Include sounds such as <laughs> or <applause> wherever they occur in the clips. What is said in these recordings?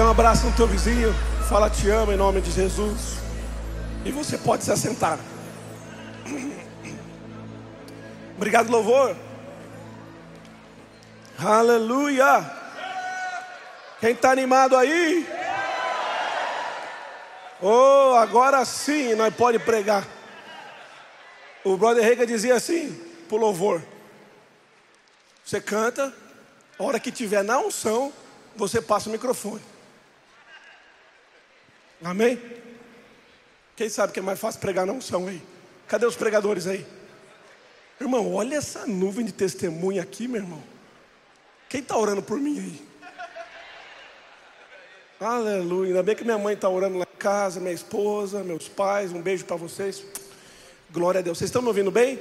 Dê um abraço no teu vizinho. Fala te amo em nome de Jesus. E você pode se assentar. <coughs> Obrigado, louvor. Aleluia. Quem está animado aí? Oh, agora sim nós pode pregar. O brother Rega dizia assim, pro louvor. Você canta, a hora que tiver na unção, você passa o microfone. Amém? Quem sabe que é mais fácil pregar na unção aí? Cadê os pregadores aí? Irmão, olha essa nuvem de testemunha aqui, meu irmão. Quem está orando por mim aí? Aleluia. Ainda bem que minha mãe está orando lá em casa, minha esposa, meus pais. Um beijo para vocês. Glória a Deus. Vocês estão me ouvindo bem?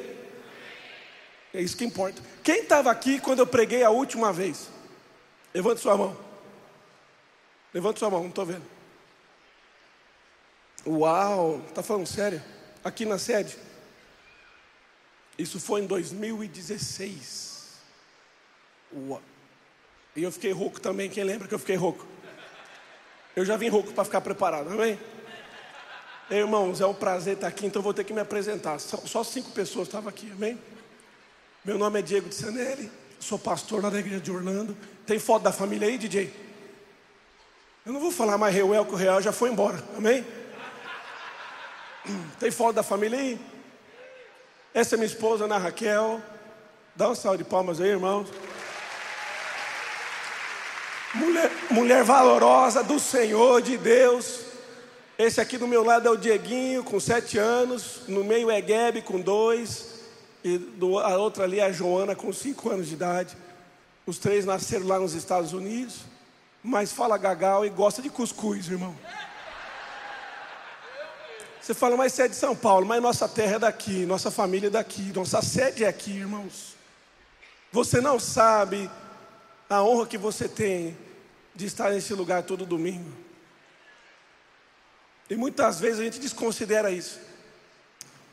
É isso que importa. Quem estava aqui quando eu preguei a última vez? Levante sua mão. Levante sua mão, não estou vendo. Uau, está falando sério? Aqui na sede? Isso foi em 2016. Uau. E eu fiquei rouco também. Quem lembra que eu fiquei rouco? Eu já vim rouco para ficar preparado, amém? Irmãos, é um prazer estar aqui, então vou ter que me apresentar. Só, cinco pessoas estavam aqui, amém? Meu nome é Diego de Sanelli, sou pastor lá da igreja de Orlando. Tem foto da família aí, DJ? Eu não vou falar mais Reuel, que o Real já foi embora, amém? Tem foto da família aí? Essa é minha esposa, Ana Raquel. Dá um salve de palmas aí, irmãos. Mulher, mulher valorosa do Senhor, de Deus. Esse aqui do meu lado é o Dieguinho, com sete anos. No meio é Gebe, com dois. E do, a outra ali é a Joana, com cinco anos de idade. Os três nasceram lá nos Estados Unidos. Mas fala gagal e gosta de cuscuz, irmão. Você fala, mas você é de São Paulo, mas nossa terra é daqui, nossa família é daqui, nossa sede é aqui, irmãos. Você não sabe a honra que você tem de estar nesse lugar todo domingo. E muitas vezes a gente desconsidera isso.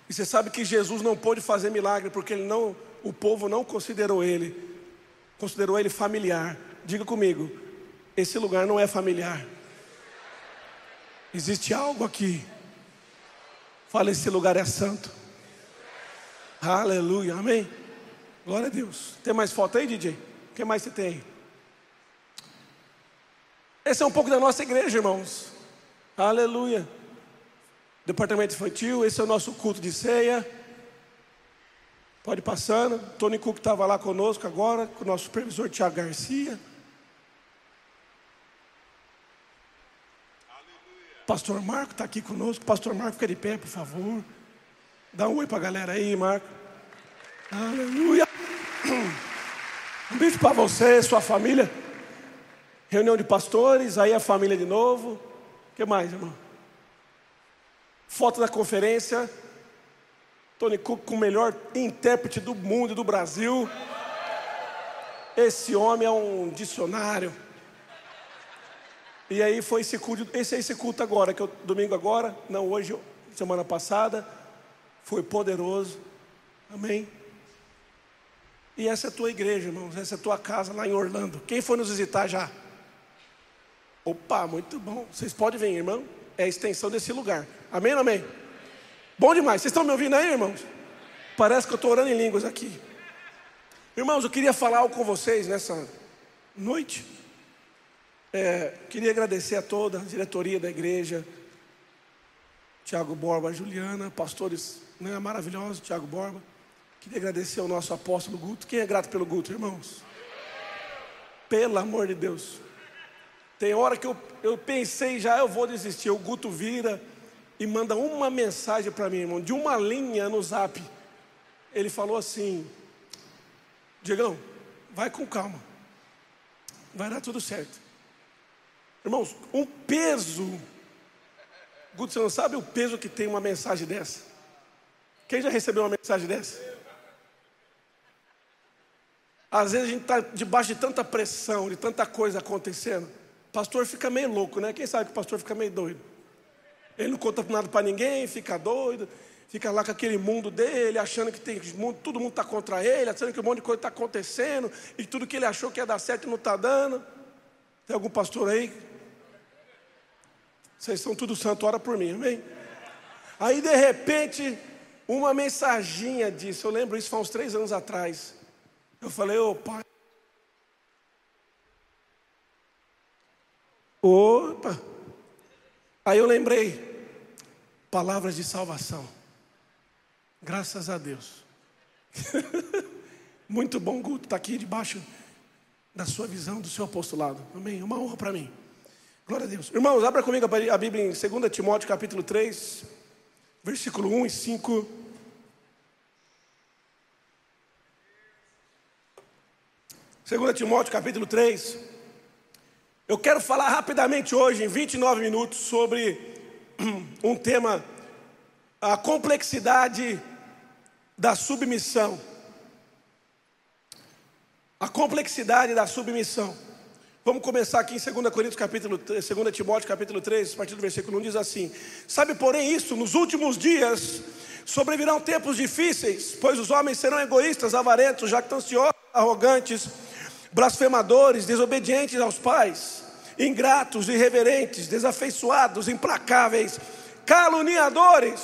E você sabe que Jesus não pôde fazer milagre porque ele não, o povo não considerou ele, considerou ele familiar. Diga comigo, esse lugar não é familiar. Existe algo aqui. Fala, esse lugar é santo. Aleluia, amém. Glória a Deus. Tem mais foto aí, DJ? O que mais você tem? Esse é um pouco da nossa igreja, irmãos. Aleluia. Departamento infantil, esse é o nosso culto de ceia. Pode ir passando. Tony Cook estava lá conosco agora, com o nosso supervisor Tiago Garcia. Pastor Marco está aqui conosco. Pastor Marco, fica de pé, por favor. Dá um oi para a galera aí, Marco. Aleluia. <clears throat> Um beijo para você, sua família. Reunião de pastores, aí a família de novo. O que mais, irmão? Foto da conferência. Tony Cook com o melhor intérprete do mundo e do Brasil. Esse homem é um dicionário. E aí foi esse culto, esse é esse culto agora, que eu, domingo agora, não hoje, semana passada, foi poderoso. Amém. E essa é a tua igreja, irmãos, essa é a tua casa lá em Orlando. Quem foi nos visitar já? Opa, muito bom. Vocês podem vir, irmão. É a extensão desse lugar. Amém amém? Bom demais. Vocês estão me ouvindo aí, irmãos? Parece que eu estou orando em línguas aqui. Irmãos, eu queria falar algo com vocês nessa noite. É, queria agradecer a toda a diretoria da igreja, Tiago Borba, Juliana, pastores né, maravilhosos, Tiago Borba. Queria agradecer ao nosso apóstolo Guto. Quem é grato pelo Guto, irmãos? Pelo amor de Deus. Tem hora que eu, eu pensei já, eu vou desistir. O Guto vira e manda uma mensagem para mim, irmão, de uma linha no zap. Ele falou assim: Diegão, vai com calma, vai dar tudo certo. Irmãos, um peso. Guto, você não sabe o peso que tem uma mensagem dessa? Quem já recebeu uma mensagem dessa? Às vezes a gente está debaixo de tanta pressão, de tanta coisa acontecendo. Pastor fica meio louco, né? Quem sabe que o pastor fica meio doido? Ele não conta nada para ninguém, fica doido, fica lá com aquele mundo dele, achando que tem todo mundo está contra ele, achando que um monte de coisa está acontecendo, e tudo que ele achou que ia dar certo não está dando. Tem algum pastor aí Vocês são tudo santo, ora por mim, amém? Aí de repente, uma mensaginha disso, eu lembro isso foi uns três anos atrás. Eu falei, ô pai. Opa! Aí eu lembrei, palavras de salvação. Graças a Deus. <laughs> Muito bom, Guto, está aqui debaixo da sua visão, do seu apostolado. Amém? Uma honra para mim. Glória a Deus. Irmãos, abra comigo a Bíblia em 2 Timóteo capítulo 3, versículo 1 e 5. Segunda Timóteo capítulo 3. Eu quero falar rapidamente hoje, em 29 minutos, sobre <clears throat> um tema, a complexidade da submissão. A complexidade da submissão. Vamos começar aqui em 2 Coríntios capítulo 2 Timóteo capítulo 3, a partir do versículo 1 diz assim: Sabe, porém, isso, nos últimos dias sobrevirão tempos difíceis, pois os homens serão egoístas, avarentos, jactanciosos, arrogantes, blasfemadores, desobedientes aos pais, ingratos, irreverentes, desafeiçoados, implacáveis, caluniadores,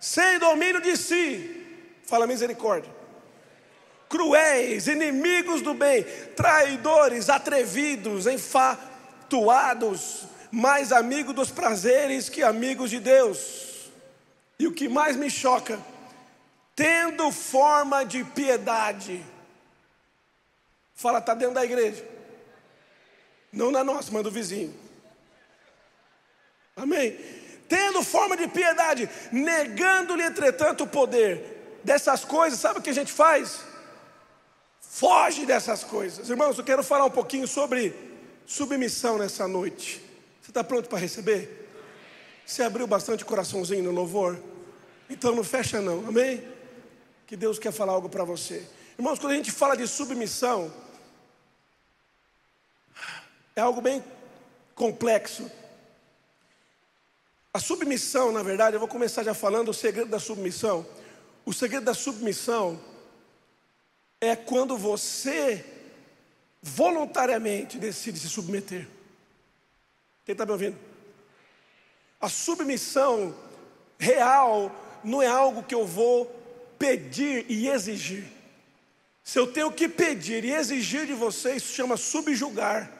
sem domínio de si. Fala misericórdia cruéis, inimigos do bem, traidores, atrevidos, enfatuados, mais amigos dos prazeres que amigos de Deus. E o que mais me choca, tendo forma de piedade. Fala, está dentro da igreja. Não na nossa, mas do vizinho. Amém? Tendo forma de piedade, negando-lhe, entretanto, o poder. Dessas coisas, sabe o que a gente faz? Foge dessas coisas. Irmãos, eu quero falar um pouquinho sobre submissão nessa noite. Você está pronto para receber? Você abriu bastante coraçãozinho no louvor? Então não fecha não, amém? Que Deus quer falar algo para você. Irmãos, quando a gente fala de submissão, é algo bem complexo. A submissão, na verdade, eu vou começar já falando o segredo da submissão. O segredo da submissão é quando você voluntariamente decide se submeter. Quem está me ouvindo? A submissão real não é algo que eu vou pedir e exigir. Se eu tenho que pedir e exigir de você, isso chama subjugar.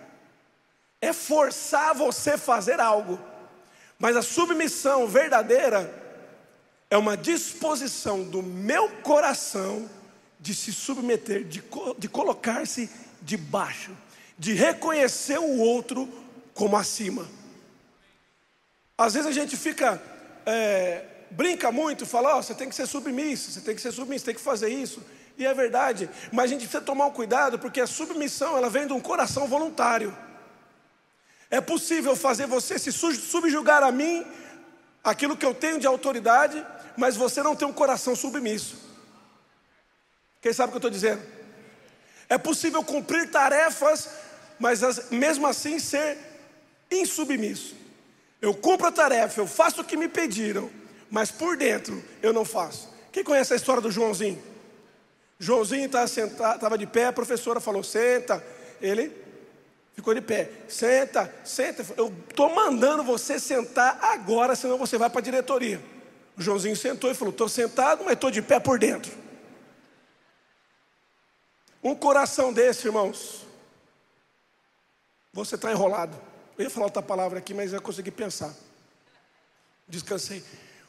É forçar você a fazer algo. Mas a submissão verdadeira é uma disposição do meu coração de se submeter, de, de colocar-se debaixo, de reconhecer o outro como acima. Às vezes a gente fica, é, brinca muito, fala: oh, você tem que ser submisso, você tem que ser submisso, tem que fazer isso. E é verdade, mas a gente precisa tomar um cuidado, porque a submissão ela vem de um coração voluntário. É possível fazer você se subjugar a mim, aquilo que eu tenho de autoridade, mas você não tem um coração submisso. Quem sabe o que eu estou dizendo? É possível cumprir tarefas, mas mesmo assim ser insubmisso. Eu cumpro a tarefa, eu faço o que me pediram, mas por dentro eu não faço. Quem conhece a história do Joãozinho? Joãozinho estava sentado, de pé, a professora falou: senta. Ele ficou de pé, senta, senta. Eu estou mandando você sentar agora, senão você vai para a diretoria. O Joãozinho sentou e falou: estou sentado, mas estou de pé por dentro. Um coração desse, irmãos, você está enrolado. Eu ia falar outra palavra aqui, mas eu consegui pensar. Descansei.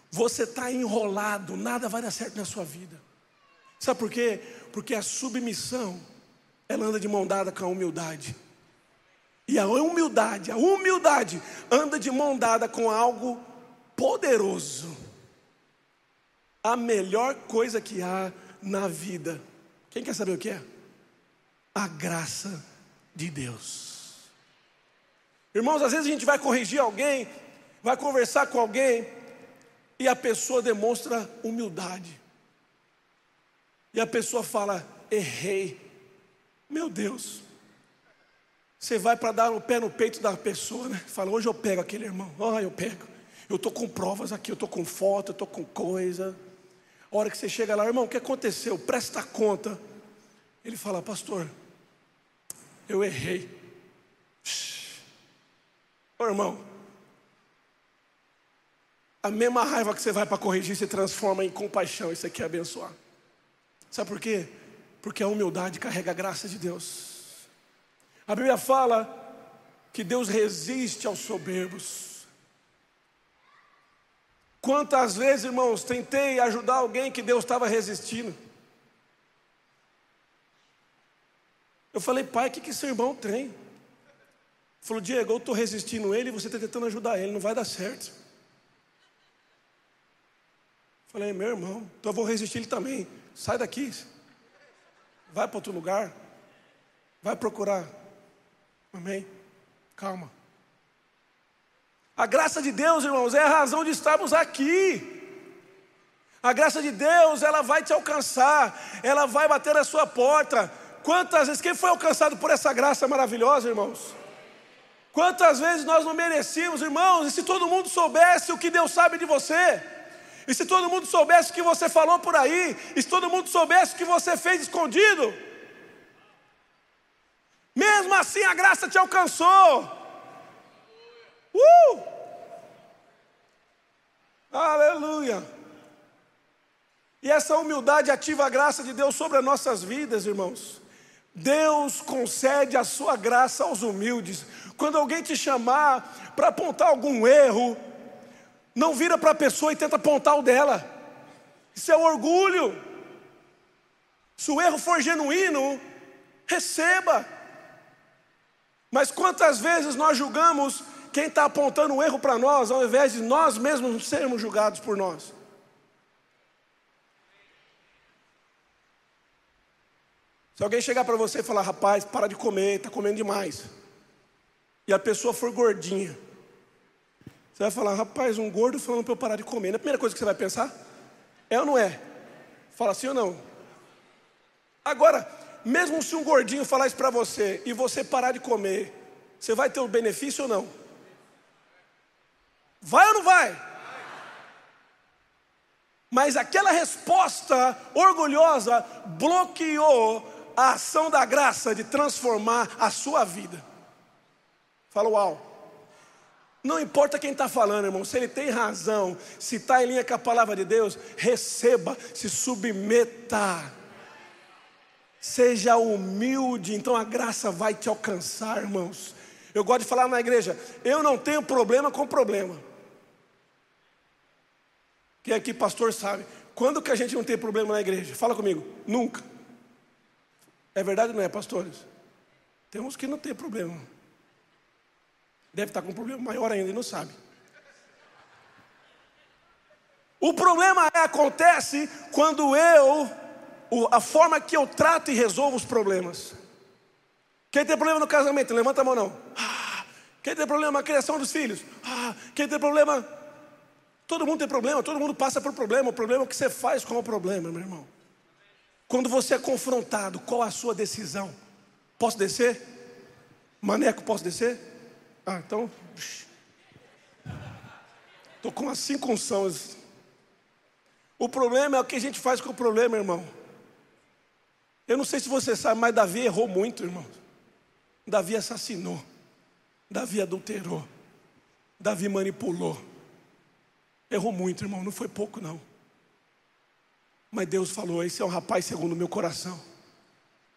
Você está enrolado, nada vai dar certo na sua vida. Sabe por quê? Porque a submissão, ela anda de mão dada com a humildade. E a humildade, a humildade anda de mão dada com algo poderoso. A melhor coisa que há na vida. Quem quer saber o que é? A graça de Deus. Irmãos, às vezes a gente vai corrigir alguém, vai conversar com alguém, e a pessoa demonstra humildade. E a pessoa fala: errei. Meu Deus. Você vai para dar o pé no peito da pessoa, né? Fala, hoje eu pego aquele irmão. Ah, eu pego. Eu estou com provas aqui, eu estou com foto, eu estou com coisa. A hora que você chega lá, irmão, o que aconteceu? Presta conta. Ele fala, pastor, eu errei. Ô irmão, a mesma raiva que você vai para corrigir se transforma em compaixão. Isso aqui é abençoar. Sabe por quê? Porque a humildade carrega a graça de Deus. A Bíblia fala que Deus resiste aos soberbos. Quantas vezes, irmãos, tentei ajudar alguém que Deus estava resistindo. Eu falei, pai, o que, que seu irmão tem? Ele falou, Diego, eu estou resistindo ele e você está tentando ajudar ele, não vai dar certo. Falei, meu irmão, então eu vou resistir ele também. Sai daqui. Vai para outro lugar. Vai procurar. Amém? Calma. A graça de Deus, irmãos, é a razão de estarmos aqui. A graça de Deus, ela vai te alcançar, ela vai bater na sua porta. Quantas vezes, quem foi alcançado por essa graça maravilhosa, irmãos? Quantas vezes nós não merecíamos, irmãos, e se todo mundo soubesse o que Deus sabe de você? E se todo mundo soubesse o que você falou por aí, e se todo mundo soubesse o que você fez escondido, mesmo assim a graça te alcançou. Uh! Aleluia! E essa humildade ativa a graça de Deus sobre as nossas vidas, irmãos. Deus concede a sua graça aos humildes. Quando alguém te chamar para apontar algum erro, não vira para a pessoa e tenta apontar o dela. Isso é orgulho. Se o erro for genuíno, receba. Mas quantas vezes nós julgamos quem está apontando o erro para nós, ao invés de nós mesmos sermos julgados por nós? Se alguém chegar para você e falar, rapaz, para de comer, está comendo demais, e a pessoa for gordinha, você vai falar, rapaz, um gordo falando para eu parar de comer. Na primeira coisa que você vai pensar, é ou não é? Fala sim ou não? Agora, mesmo se um gordinho falar isso para você e você parar de comer, você vai ter o um benefício ou não? Vai ou não vai? Mas aquela resposta orgulhosa bloqueou a ação da graça de transformar a sua vida. Fala uau. Não importa quem está falando, irmão, se ele tem razão, se está em linha com a palavra de Deus, receba, se submeta. Seja humilde, então a graça vai te alcançar, irmãos. Eu gosto de falar na igreja, eu não tenho problema com problema. Quem aqui, pastor, sabe? Quando que a gente não tem problema na igreja? Fala comigo, nunca. É verdade ou não é, pastores? Temos que não ter problema. Deve estar com um problema maior ainda e não sabe. O problema é, acontece quando eu, a forma que eu trato e resolvo os problemas. Quem tem problema no casamento, levanta a mão não. Ah, quem tem problema na criação dos filhos? Ah, quem tem problema? Todo mundo tem problema, todo mundo passa por problema. O problema é o que você faz com o problema, meu irmão. Quando você é confrontado, qual a sua decisão? Posso descer? Maneco, posso descer? Ah, então. Estou com as cinco unções. O problema é o que a gente faz com o problema, irmão. Eu não sei se você sabe, mas Davi errou muito, irmão. Davi assassinou. Davi adulterou. Davi manipulou. Errou muito, irmão. Não foi pouco, não. Mas Deus falou: esse é um rapaz segundo o meu coração.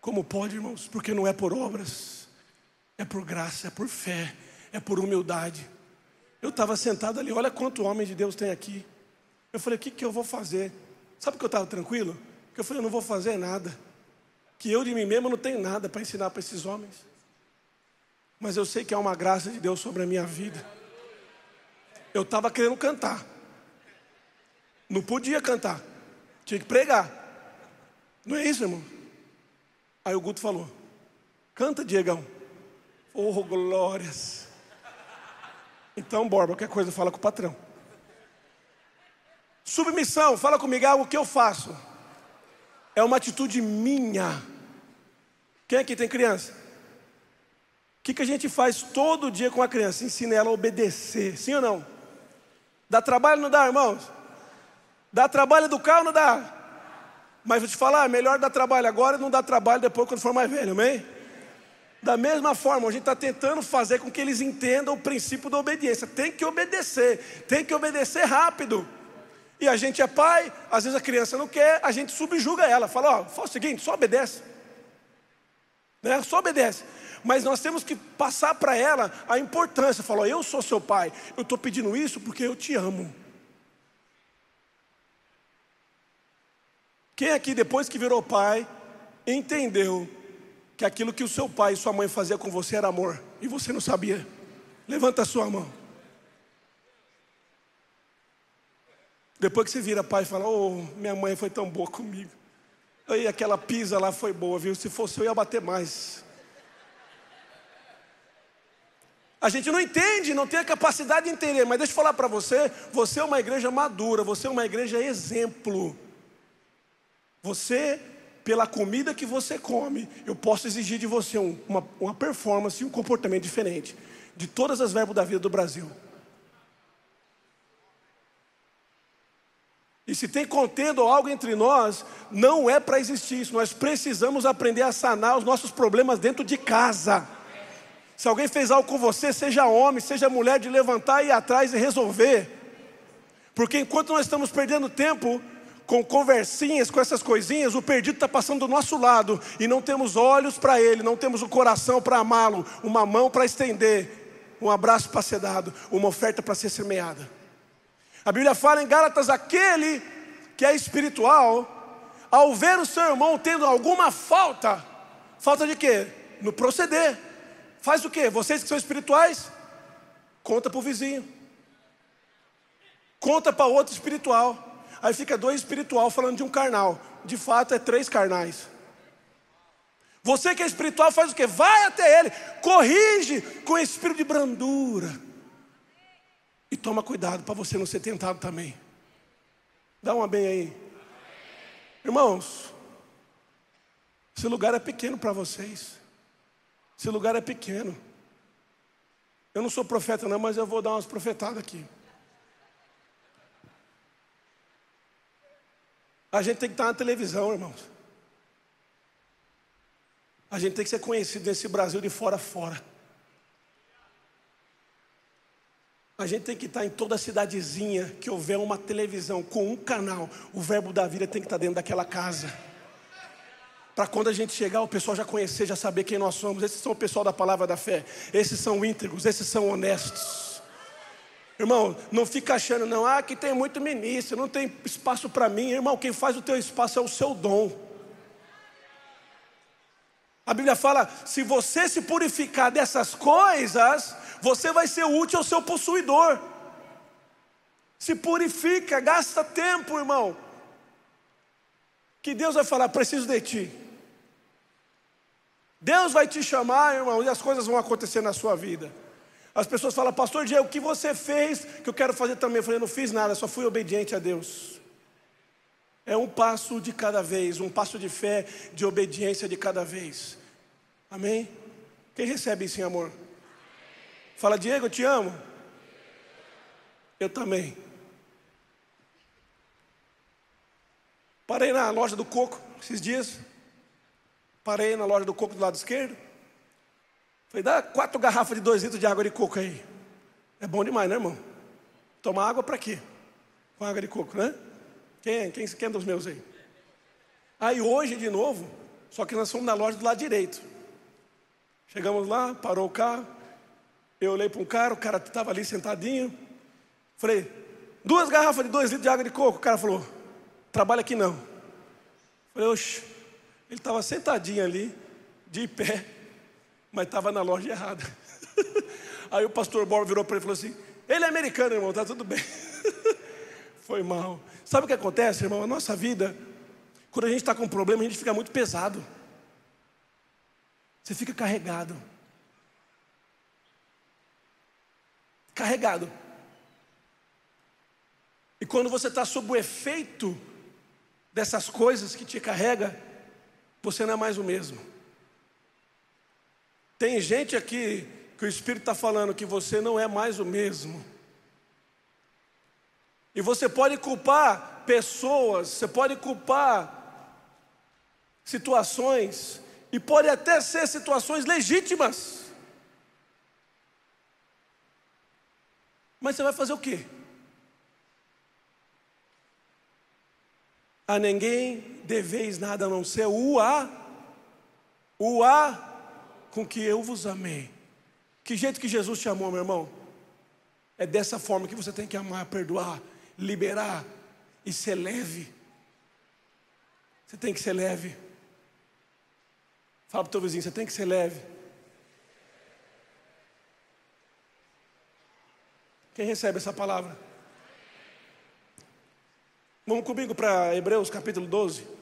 Como pode, irmãos? Porque não é por obras, é por graça, é por fé é por humildade. Eu estava sentado ali, olha quanto homem de Deus tem aqui. Eu falei, o que, que eu vou fazer? Sabe que eu estava tranquilo? Que eu falei, eu não vou fazer nada. Que eu de mim mesmo não tenho nada para ensinar para esses homens. Mas eu sei que há uma graça de Deus sobre a minha vida. Eu estava querendo cantar. Não podia cantar. Tinha que pregar. Não é isso, irmão? Aí o Guto falou: Canta, Diegão. Oh, glórias. Então, Borba, qualquer coisa fala com o patrão. Submissão, fala comigo, é algo que eu faço. É uma atitude minha. Quem aqui tem criança? O que, que a gente faz todo dia com a criança? Ensina ela a obedecer, sim ou não? Dá trabalho não dá, irmãos? Dá trabalho educar ou não dá? Mas vou te falar, melhor dar trabalho agora e não dar trabalho depois quando for mais velho, amém? Da mesma forma, a gente está tentando fazer com que eles entendam o princípio da obediência. Tem que obedecer, tem que obedecer rápido. E a gente é pai, às vezes a criança não quer, a gente subjuga ela, fala: Ó, faz o seguinte, só obedece. Né? Só obedece. Mas nós temos que passar para ela a importância. Falou: Eu sou seu pai, eu estou pedindo isso porque eu te amo. Quem aqui, depois que virou pai, entendeu que aquilo que o seu pai e sua mãe faziam com você era amor e você não sabia? Levanta a sua mão. Depois que você vira pai e fala: Oh, minha mãe foi tão boa comigo. Aí aquela pisa lá foi boa, viu? Se fosse eu ia bater mais. A gente não entende, não tem a capacidade de entender, mas deixa eu falar para você: você é uma igreja madura, você é uma igreja exemplo. Você, pela comida que você come, eu posso exigir de você um, uma, uma performance e um comportamento diferente de todas as verbos da vida do Brasil. E se tem contendo algo entre nós, não é para existir isso. Nós precisamos aprender a sanar os nossos problemas dentro de casa. Se alguém fez algo com você, seja homem, seja mulher, de levantar e ir atrás e resolver. Porque enquanto nós estamos perdendo tempo com conversinhas, com essas coisinhas, o perdido está passando do nosso lado e não temos olhos para ele, não temos o coração para amá-lo, uma mão para estender, um abraço para ser dado, uma oferta para ser semeada. A Bíblia fala em Gálatas: aquele que é espiritual, ao ver o seu irmão tendo alguma falta, falta de quê? No proceder. Faz o quê? Vocês que são espirituais, conta para o vizinho, conta para outro espiritual. Aí fica dois espiritual falando de um carnal. De fato é três carnais. Você que é espiritual faz o quê? Vai até ele, corrige com espírito de brandura. E toma cuidado para você não ser tentado também. Dá uma bem aí. Irmãos, esse lugar é pequeno para vocês. Esse lugar é pequeno. Eu não sou profeta, não, mas eu vou dar umas profetadas aqui. A gente tem que estar na televisão, irmãos. A gente tem que ser conhecido nesse Brasil de fora a fora. A gente tem que estar em toda cidadezinha que houver uma televisão com um canal. O verbo da vida tem que estar dentro daquela casa. Para quando a gente chegar, o pessoal já conhecer, já saber quem nós somos. Esses são o pessoal da palavra da fé. Esses são íntegros, esses são honestos. Irmão, não fica achando, não, ah, aqui tem muito ministro, não tem espaço para mim. Irmão, quem faz o teu espaço é o seu dom. A Bíblia fala: se você se purificar dessas coisas, você vai ser útil ao seu possuidor. Se purifica, gasta tempo, irmão. Que Deus vai falar: preciso de ti. Deus vai te chamar, irmão, e as coisas vão acontecer na sua vida. As pessoas falam, pastor Diego, o que você fez que eu quero fazer também? Eu falei, não fiz nada, só fui obediente a Deus. É um passo de cada vez, um passo de fé, de obediência de cada vez. Amém? Quem recebe isso em amor? Fala, Diego, eu te amo. Eu também. Parei na loja do coco esses dias. Parei na loja do coco do lado esquerdo. Falei, dá quatro garrafas de dois litros de água de coco aí. É bom demais, né, irmão? Tomar água para quê? Com água de coco, né? Quem, quem, quem é dos meus aí? Aí hoje, de novo, só que nós fomos na loja do lado direito. Chegamos lá, parou o carro. Eu olhei para um cara, o cara estava ali sentadinho. Falei, duas garrafas de dois litros de água de coco. O cara falou, trabalha aqui não. Falei, oxe, ele estava sentadinho ali, de pé, mas estava na loja errada. <laughs> Aí o pastor Bob virou para ele e falou assim: Ele é americano, irmão, tá tudo bem. <laughs> Foi mal. Sabe o que acontece, irmão? A nossa vida, quando a gente está com um problema, a gente fica muito pesado. Você fica carregado. Carregado. E quando você está sob o efeito dessas coisas que te carrega, você não é mais o mesmo. Tem gente aqui que o Espírito está falando que você não é mais o mesmo. E você pode culpar pessoas, você pode culpar situações E pode até ser situações legítimas. Mas você vai fazer o quê? A ninguém deveis nada a não ser o a, o a com que eu vos amei. Que jeito que Jesus te amou, meu irmão? É dessa forma que você tem que amar, perdoar, liberar e ser leve. Você tem que ser leve. Fala para o teu vizinho, você tem que ser leve. Quem recebe essa palavra? Vamos comigo para Hebreus capítulo 12.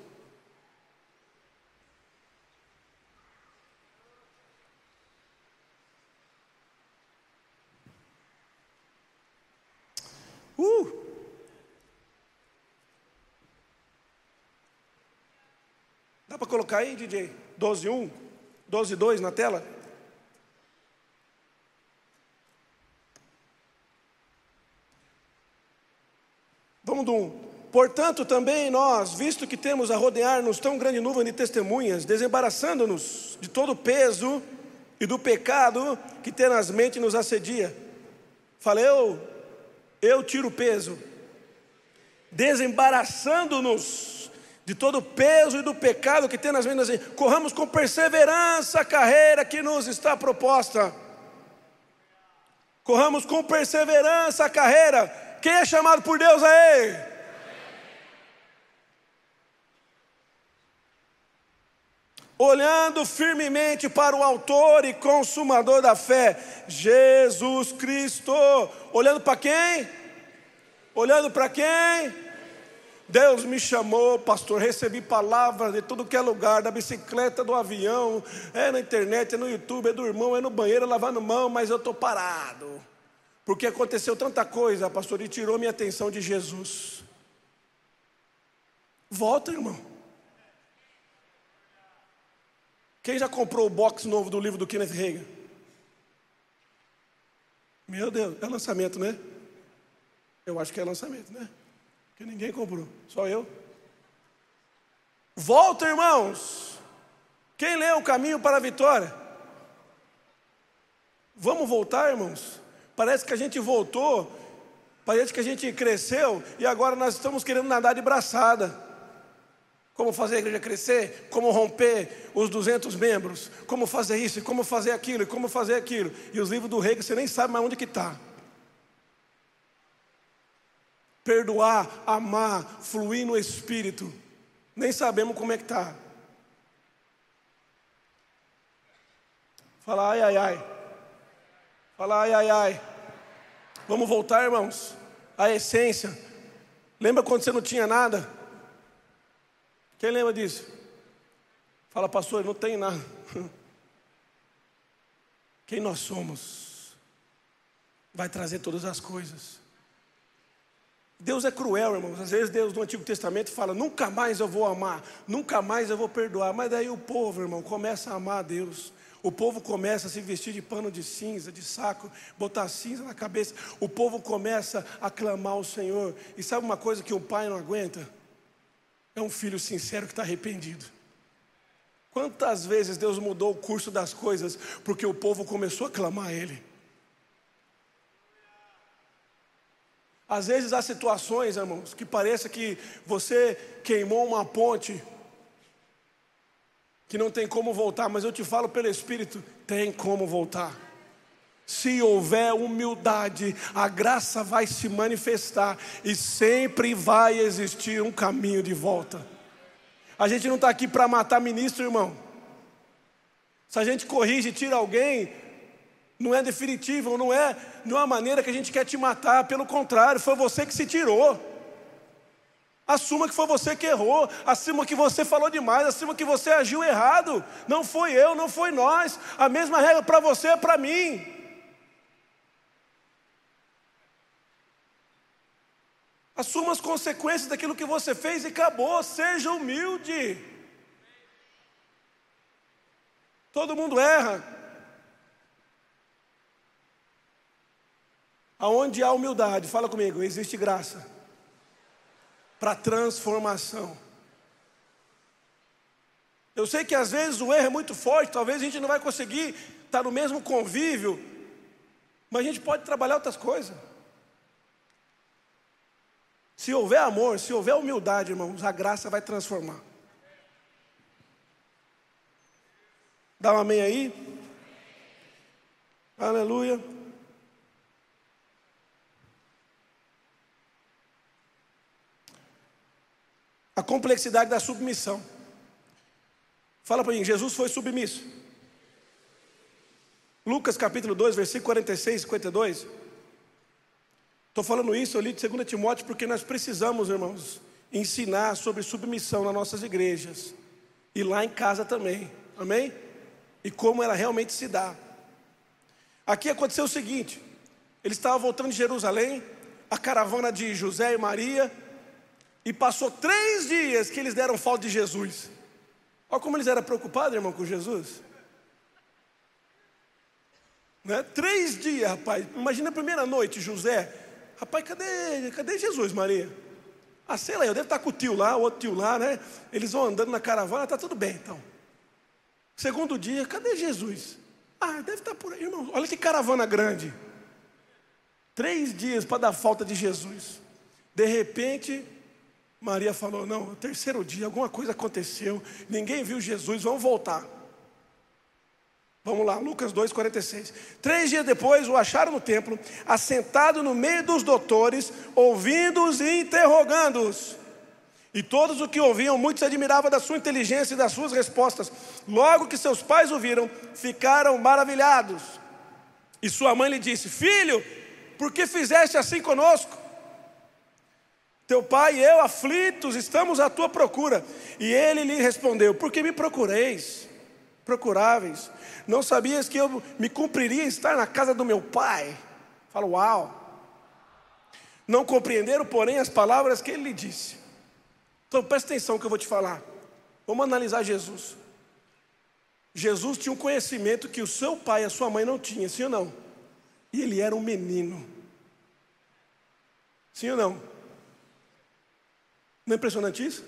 Uh! Dá para colocar aí, DJ? 12, 1, 12, 2 na tela? Vamos do um. Portanto, também nós, visto que temos a rodear-nos tão grande nuvem de testemunhas, desembaraçando-nos de todo o peso e do pecado que tenazmente nos assedia. Falei, eu, eu tiro o peso, desembaraçando-nos de todo o peso e do pecado que tenazmente nos assedia. Corramos com perseverança a carreira que nos está proposta. Corramos com perseverança a carreira quem é chamado por Deus aí? Olhando firmemente para o Autor e Consumador da fé, Jesus Cristo. Olhando para quem? Olhando para quem? Deus me chamou, pastor, recebi palavras de tudo que é lugar, da bicicleta, do avião, é na internet, é no YouTube, é do irmão, é no banheiro, lavando mão, mas eu estou parado. Porque aconteceu tanta coisa, pastor, e tirou minha atenção de Jesus. Volta, irmão. Quem já comprou o box novo do livro do Kenneth Reagan? Meu Deus, é lançamento, né? Eu acho que é lançamento, né? Porque ninguém comprou, só eu. Volta, irmãos. Quem lê o caminho para a vitória? Vamos voltar, irmãos? Parece que a gente voltou, parece que a gente cresceu e agora nós estamos querendo nadar de braçada. Como fazer a igreja crescer, como romper os 200 membros, como fazer isso, como fazer aquilo, como fazer aquilo. E os livros do rei que você nem sabe mais onde que está. Perdoar, amar, fluir no Espírito. Nem sabemos como é que está. Fala ai, ai, ai. Fala ai, ai, ai. Vamos voltar, irmãos, à essência. Lembra quando você não tinha nada? Quem lembra disso? Fala, pastor, não tem nada. <laughs> Quem nós somos vai trazer todas as coisas. Deus é cruel, irmãos. Às vezes Deus no Antigo Testamento fala: nunca mais eu vou amar, nunca mais eu vou perdoar. Mas daí o povo, irmão, começa a amar a Deus. O povo começa a se vestir de pano de cinza, de saco, botar cinza na cabeça. O povo começa a clamar ao Senhor. E sabe uma coisa que o pai não aguenta? É um filho sincero que está arrependido. Quantas vezes Deus mudou o curso das coisas porque o povo começou a clamar a Ele? Às vezes há situações, irmãos, que pareça que você queimou uma ponte que não tem como voltar, mas eu te falo pelo Espírito: tem como voltar. Se houver humildade, a graça vai se manifestar e sempre vai existir um caminho de volta. A gente não está aqui para matar ministro, irmão. Se a gente corrige e tira alguém, não é definitivo, não é, não é uma maneira que a gente quer te matar, pelo contrário, foi você que se tirou. Assuma que foi você que errou, assuma que você falou demais, assuma que você agiu errado. Não foi eu, não foi nós. A mesma regra para você é para mim. Assuma as consequências daquilo que você fez e acabou. Seja humilde. Todo mundo erra. Aonde há humildade, fala comigo, existe graça para transformação. Eu sei que às vezes o erro é muito forte, talvez a gente não vai conseguir estar no mesmo convívio, mas a gente pode trabalhar outras coisas. Se houver amor, se houver humildade, irmãos, a graça vai transformar. Dá um amém aí? Aleluia. A complexidade da submissão. Fala para mim, Jesus foi submisso. Lucas capítulo 2, versículo 46 e 52. Estou falando isso ali de 2 Timóteo porque nós precisamos, irmãos, ensinar sobre submissão nas nossas igrejas e lá em casa também, amém? E como ela realmente se dá. Aqui aconteceu o seguinte: eles estavam voltando de Jerusalém, a caravana de José e Maria, e passou três dias que eles deram falta de Jesus. Olha como eles eram preocupados, irmão, com Jesus. Né? Três dias, rapaz. Imagina a primeira noite, José. Rapaz, cadê, cadê Jesus, Maria? Ah, sei lá, eu devo estar com o tio lá, o outro tio lá, né? Eles vão andando na caravana, tá tudo bem então. Segundo dia, cadê Jesus? Ah, deve estar por aí, irmão. Olha que caravana grande. Três dias para dar falta de Jesus. De repente, Maria falou: Não, o terceiro dia, alguma coisa aconteceu. Ninguém viu Jesus, vamos voltar. Vamos lá, Lucas 2,46. Três dias depois o acharam no templo, assentado no meio dos doutores, ouvindo-os e interrogando-os. E todos os que ouviam, muitos admiravam da sua inteligência e das suas respostas. Logo que seus pais o viram, ficaram maravilhados. E sua mãe lhe disse: Filho, por que fizeste assim conosco? Teu pai e eu, aflitos, estamos à tua procura. E ele lhe respondeu: Por que me procureis? Procuráveis. Não sabias que eu me cumpriria estar na casa do meu pai? Fala, uau. Não compreenderam, porém, as palavras que ele lhe disse. Então presta atenção que eu vou te falar. Vamos analisar Jesus. Jesus tinha um conhecimento que o seu pai e a sua mãe não tinham, sim ou não? E ele era um menino. Sim ou não? Não é impressionante isso?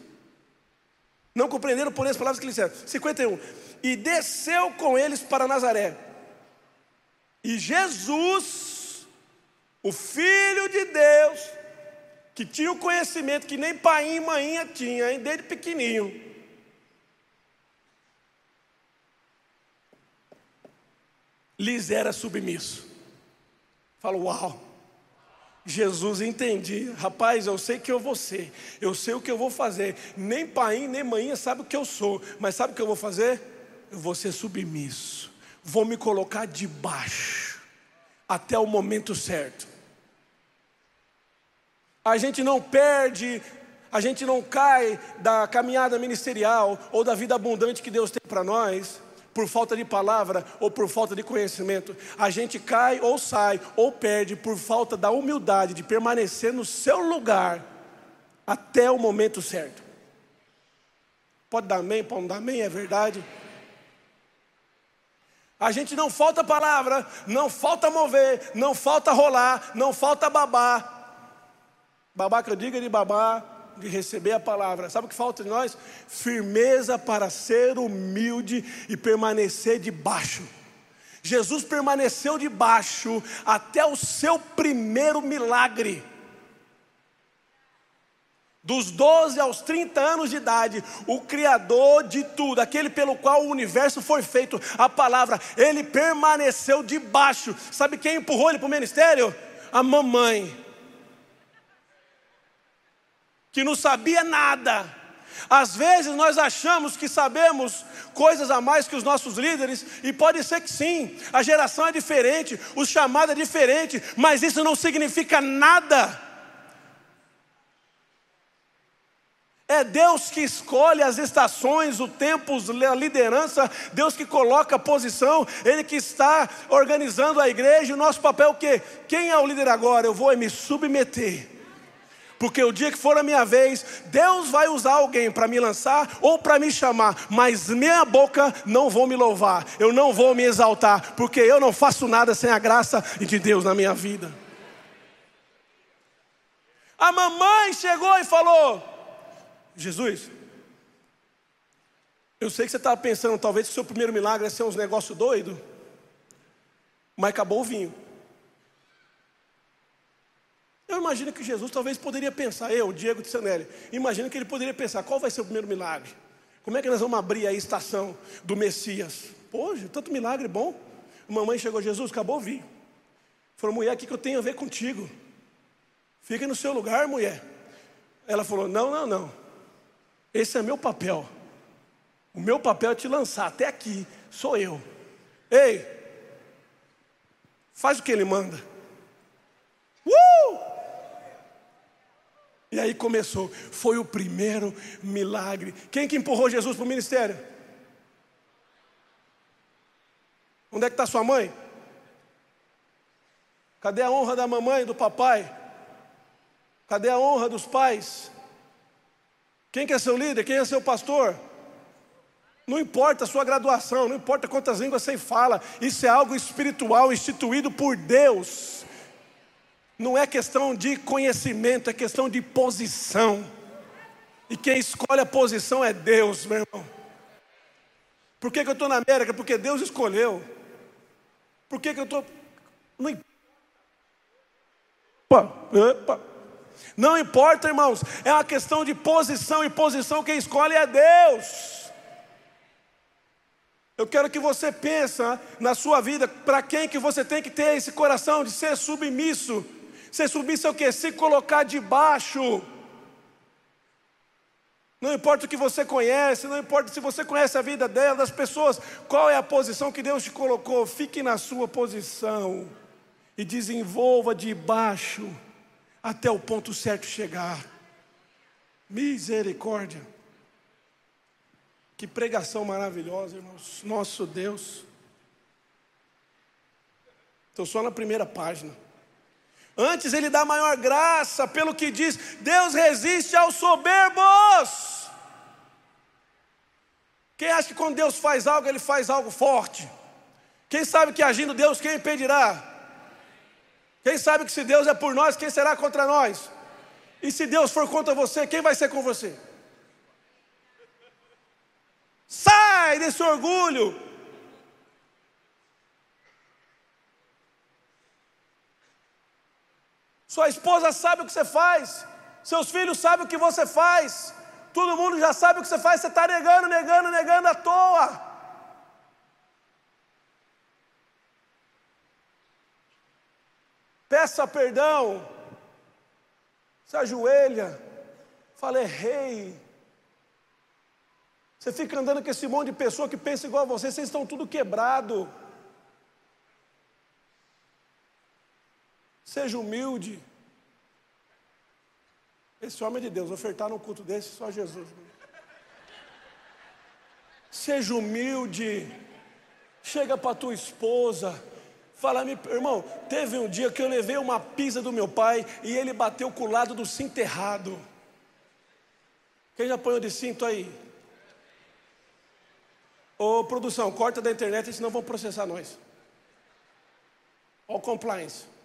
Não compreenderam, porém, as palavras que lhe disseram. 51. E desceu com eles para Nazaré. E Jesus, o Filho de Deus, que tinha o conhecimento que nem pai e mãinha tinha, desde pequenininho. Lhes era submisso. Falo, uau. Jesus entendia, rapaz, eu sei que eu vou ser, eu sei o que eu vou fazer. Nem pai nem mãe sabe o que eu sou, mas sabe o que eu vou fazer? Eu vou ser submisso, vou me colocar debaixo, até o momento certo. A gente não perde, a gente não cai da caminhada ministerial ou da vida abundante que Deus tem para nós por falta de palavra ou por falta de conhecimento. A gente cai ou sai ou perde por falta da humildade de permanecer no seu lugar até o momento certo. Pode dar amém, pode não dar amém, é verdade. A gente não falta palavra, não falta mover, não falta rolar, não falta babar, Babá que eu diga de babá, de receber a palavra. Sabe o que falta de nós? Firmeza para ser humilde e permanecer debaixo. Jesus permaneceu debaixo até o seu primeiro milagre. Dos 12 aos 30 anos de idade, o Criador de tudo, aquele pelo qual o universo foi feito, a palavra, ele permaneceu debaixo. Sabe quem empurrou ele para o ministério? A mamãe que não sabia nada. Às vezes nós achamos que sabemos coisas a mais que os nossos líderes, e pode ser que sim, a geração é diferente, o chamado é diferente, mas isso não significa nada. É Deus que escolhe as estações, o tempo, a liderança, Deus que coloca a posição, Ele que está organizando a igreja. O nosso papel é o quê? Quem é o líder agora? Eu vou me submeter porque o dia que for a minha vez, Deus vai usar alguém para me lançar ou para me chamar, mas minha boca não vou me louvar, eu não vou me exaltar, porque eu não faço nada sem a graça de Deus na minha vida. A mamãe chegou e falou: Jesus, Eu sei que você estava pensando, talvez o seu primeiro milagre é ser uns negócios doidos, mas acabou o vinho. Eu imagino que Jesus talvez poderia pensar, eu, Diego de Sanelli, imagino que ele poderia pensar, qual vai ser o primeiro milagre? Como é que nós vamos abrir a estação do Messias? Poxa, tanto milagre bom. Mamãe chegou, Jesus, acabou o vinho. Falou, mulher, o que eu tenho a ver contigo? Fica no seu lugar, mulher. Ela falou: Não, não, não. Esse é meu papel. O meu papel é te lançar até aqui. Sou eu. Ei, faz o que ele manda. Uh! E aí começou. Foi o primeiro milagre. Quem que empurrou Jesus para o ministério? Onde é que está sua mãe? Cadê a honra da mamãe do papai? Cadê a honra dos pais? Quem que é seu líder? Quem é seu pastor? Não importa a sua graduação, não importa quantas línguas você fala, isso é algo espiritual instituído por Deus. Não é questão de conhecimento, é questão de posição. E quem escolhe a posição é Deus, meu irmão. Por que, que eu estou na América? Porque Deus escolheu. Por que, que eu estou. Não importa. Não importa, irmãos, é uma questão de posição e posição quem escolhe é Deus. Eu quero que você pense na sua vida para quem que você tem que ter esse coração de ser submisso. Ser submisso é o que? Se colocar debaixo. Não importa o que você conhece, não importa se você conhece a vida dela, das pessoas, qual é a posição que Deus te colocou, fique na sua posição e desenvolva debaixo até o ponto certo chegar. Misericórdia. Que pregação maravilhosa, irmãos. Nosso Deus. Estou só na primeira página. Antes ele dá maior graça, pelo que diz: Deus resiste aos soberbos. Quem acha que quando Deus faz algo, ele faz algo forte? Quem sabe que agindo Deus, quem impedirá? Quem sabe que se Deus é por nós, quem será contra nós? E se Deus for contra você, quem vai ser com você? Sai desse orgulho. Sua esposa sabe o que você faz, seus filhos sabem o que você faz, todo mundo já sabe o que você faz, você está negando, negando, negando à toa. peça perdão, se ajoelha, fala, errei. Você fica andando com esse monte de pessoa que pensa igual a você, vocês estão tudo quebrado. Seja humilde. Esse homem de Deus, ofertar num culto desse, só Jesus. Seja humilde. Chega para tua esposa, Fala, irmão, teve um dia que eu levei uma pizza do meu pai e ele bateu com o lado do cinto errado. Quem já apanhou de cinto aí? Ô produção, corta da internet, senão vão processar nós. Ó compliance.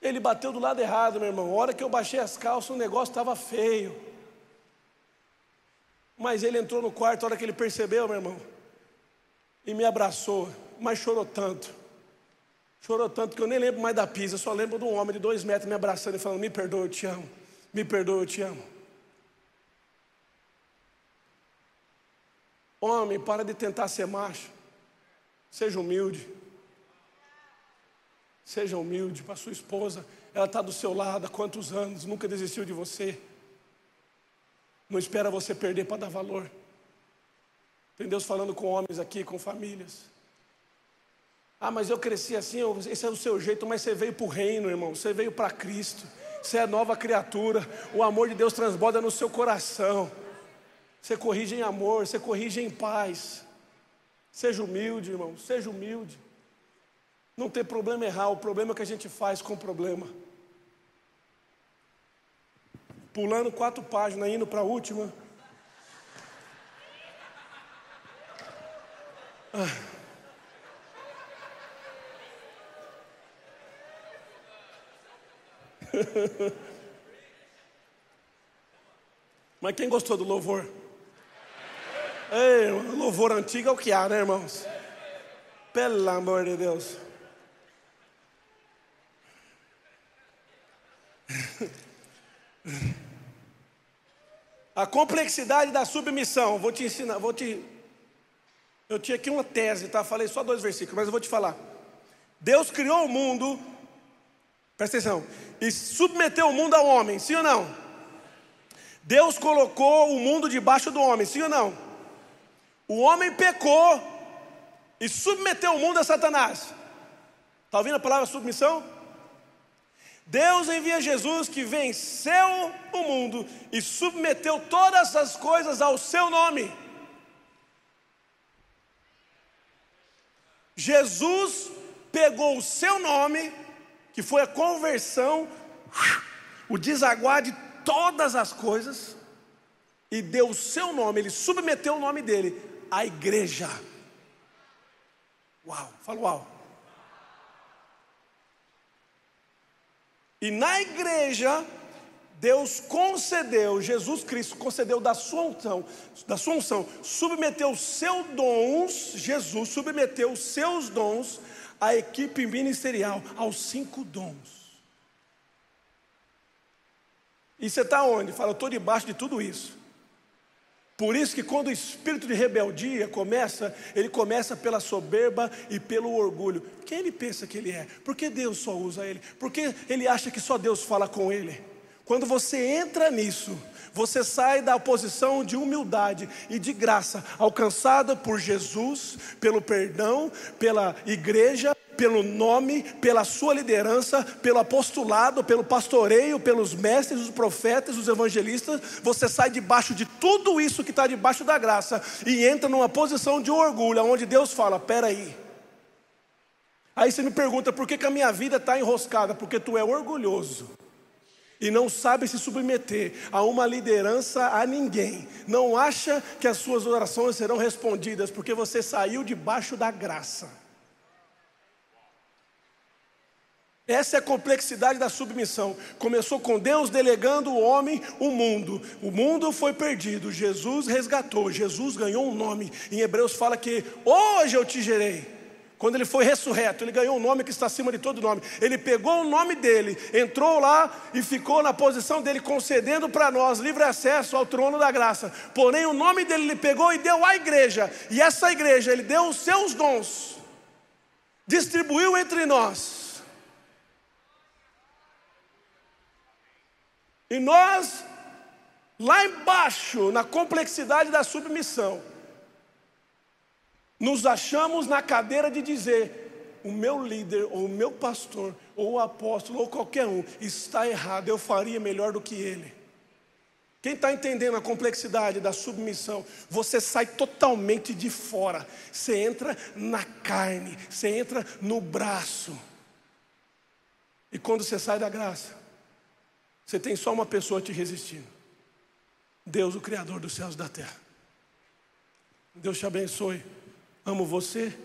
Ele bateu do lado errado, meu irmão. A hora que eu baixei as calças, o negócio estava feio. Mas ele entrou no quarto, a hora que ele percebeu, meu irmão, e me abraçou mas chorou tanto. Chorou tanto que eu nem lembro mais da pisa, só lembro de um homem de dois metros me abraçando e falando: Me perdoa, eu te amo. Me perdoa, eu te amo. Homem, para de tentar ser macho. Seja humilde. Seja humilde para sua esposa. Ela está do seu lado há quantos anos, nunca desistiu de você. Não espera você perder para dar valor. Tem Deus falando com homens aqui, com famílias. Ah, mas eu cresci assim, esse é o seu jeito, mas você veio para o reino, irmão, você veio para Cristo, você é nova criatura, o amor de Deus transborda no seu coração. Você corrige em amor, você corrige em paz. Seja humilde, irmão, seja humilde. Não tem problema errar, o problema é que a gente faz com o problema. Pulando quatro páginas, indo para a última. Ah. <laughs> Mas quem gostou do louvor? Ei, louvor antigo é o que há, né, irmãos? Pelo amor de Deus. A complexidade da submissão, vou te ensinar, vou te. Eu tinha aqui uma tese, tá? Falei só dois versículos, mas eu vou te falar. Deus criou o mundo, presta atenção, e submeteu o mundo ao homem, sim ou não? Deus colocou o mundo debaixo do homem, sim ou não? O homem pecou e submeteu o mundo a Satanás. Está ouvindo a palavra submissão? Deus envia Jesus que venceu o mundo e submeteu todas as coisas ao seu nome. Jesus pegou o seu nome, que foi a conversão, o desaguar de todas as coisas, e deu o seu nome, ele submeteu o nome dele à igreja. Uau, fala uau. E na igreja, Deus concedeu, Jesus Cristo concedeu da sua unção, da sua unção, submeteu seus dons, Jesus submeteu seus dons à equipe ministerial, aos cinco dons. E você está onde? Fala, eu estou debaixo de tudo isso. Por isso que quando o espírito de rebeldia começa, ele começa pela soberba e pelo orgulho. Quem ele pensa que ele é? Por que Deus só usa ele? Por que ele acha que só Deus fala com ele? Quando você entra nisso, você sai da posição de humildade e de graça, alcançada por Jesus, pelo perdão, pela igreja, pelo nome, pela sua liderança, pelo apostolado, pelo pastoreio, pelos mestres, os profetas, os evangelistas, você sai debaixo de tudo isso que está debaixo da graça e entra numa posição de orgulho, onde Deus fala: peraí. Aí você me pergunta por que, que a minha vida está enroscada? Porque tu é orgulhoso e não sabe se submeter a uma liderança a ninguém, não acha que as suas orações serão respondidas, porque você saiu debaixo da graça. Essa é a complexidade da submissão. Começou com Deus delegando o homem o mundo. O mundo foi perdido, Jesus resgatou, Jesus ganhou um nome. Em Hebreus fala que hoje eu te gerei. Quando ele foi ressurreto, ele ganhou um nome que está acima de todo nome. Ele pegou o nome dele, entrou lá e ficou na posição dele, concedendo para nós livre acesso ao trono da graça. Porém, o nome dele ele pegou e deu à igreja. E essa igreja, ele deu os seus dons, distribuiu entre nós. E nós, lá embaixo, na complexidade da submissão, nos achamos na cadeira de dizer: o meu líder, ou o meu pastor, ou o apóstolo, ou qualquer um, está errado, eu faria melhor do que ele. Quem está entendendo a complexidade da submissão, você sai totalmente de fora, você entra na carne, você entra no braço. E quando você sai da graça, você tem só uma pessoa te resistindo: Deus, o Criador dos céus e da terra. Deus te abençoe. Amo você